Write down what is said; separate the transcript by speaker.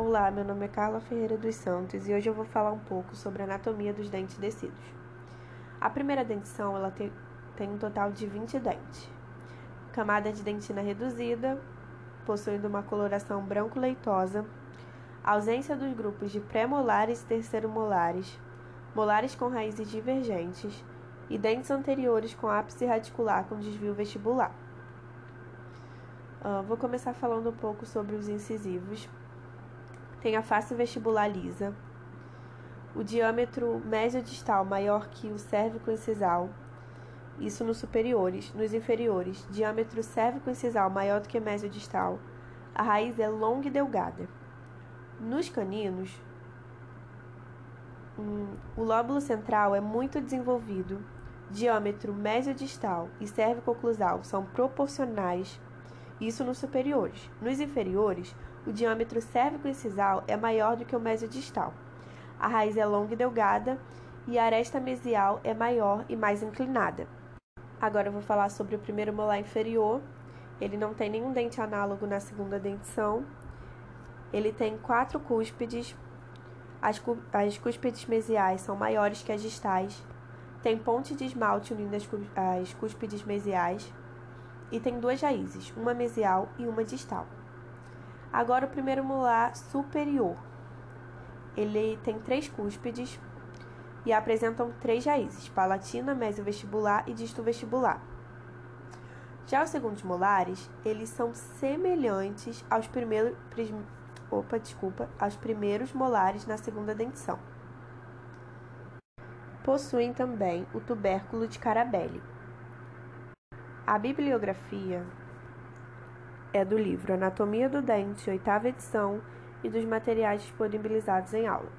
Speaker 1: Olá, meu nome é Carla Ferreira dos Santos e hoje eu vou falar um pouco sobre a anatomia dos dentes descidos. A primeira dentição ela tem, um total de 20 dentes. Camada de dentina reduzida, possuindo uma coloração branco-leitosa, ausência dos grupos de pré-molares e terceiro-molares, molares com raízes divergentes e dentes anteriores com ápice radicular com desvio vestibular. Uh, vou começar falando um pouco sobre os incisivos tem a face vestibular lisa, o diâmetro mesodistal maior que o cérvico-incisal, isso nos superiores. Nos inferiores, diâmetro cérvico-incisal maior do que mesodistal, a raiz é longa e delgada. Nos caninos, hum, o lóbulo central é muito desenvolvido, diâmetro mesodistal e cérvico-oclusal são proporcionais, isso nos superiores. Nos inferiores, o diâmetro cérvico-incisal é maior do que o mesodistal. A raiz é longa e delgada e a aresta mesial é maior e mais inclinada. Agora eu vou falar sobre o primeiro molar inferior. Ele não tem nenhum dente análogo na segunda dentição. Ele tem quatro cúspides. As, as cúspides mesiais são maiores que as distais. Tem ponte de esmalte unindo as, as cúspides mesiais. E tem duas raízes, uma mesial e uma distal. Agora o primeiro molar superior. Ele tem três cúspides e apresentam três raízes: palatina, mesovestibular e disto-vestibular. Já os segundos molares, eles são semelhantes aos primeiros, opa, desculpa, aos primeiros molares na segunda dentição. Possuem também o tubérculo de Carabelli. A bibliografia é do livro Anatomia do Dente, oitava edição, e dos materiais disponibilizados em aula.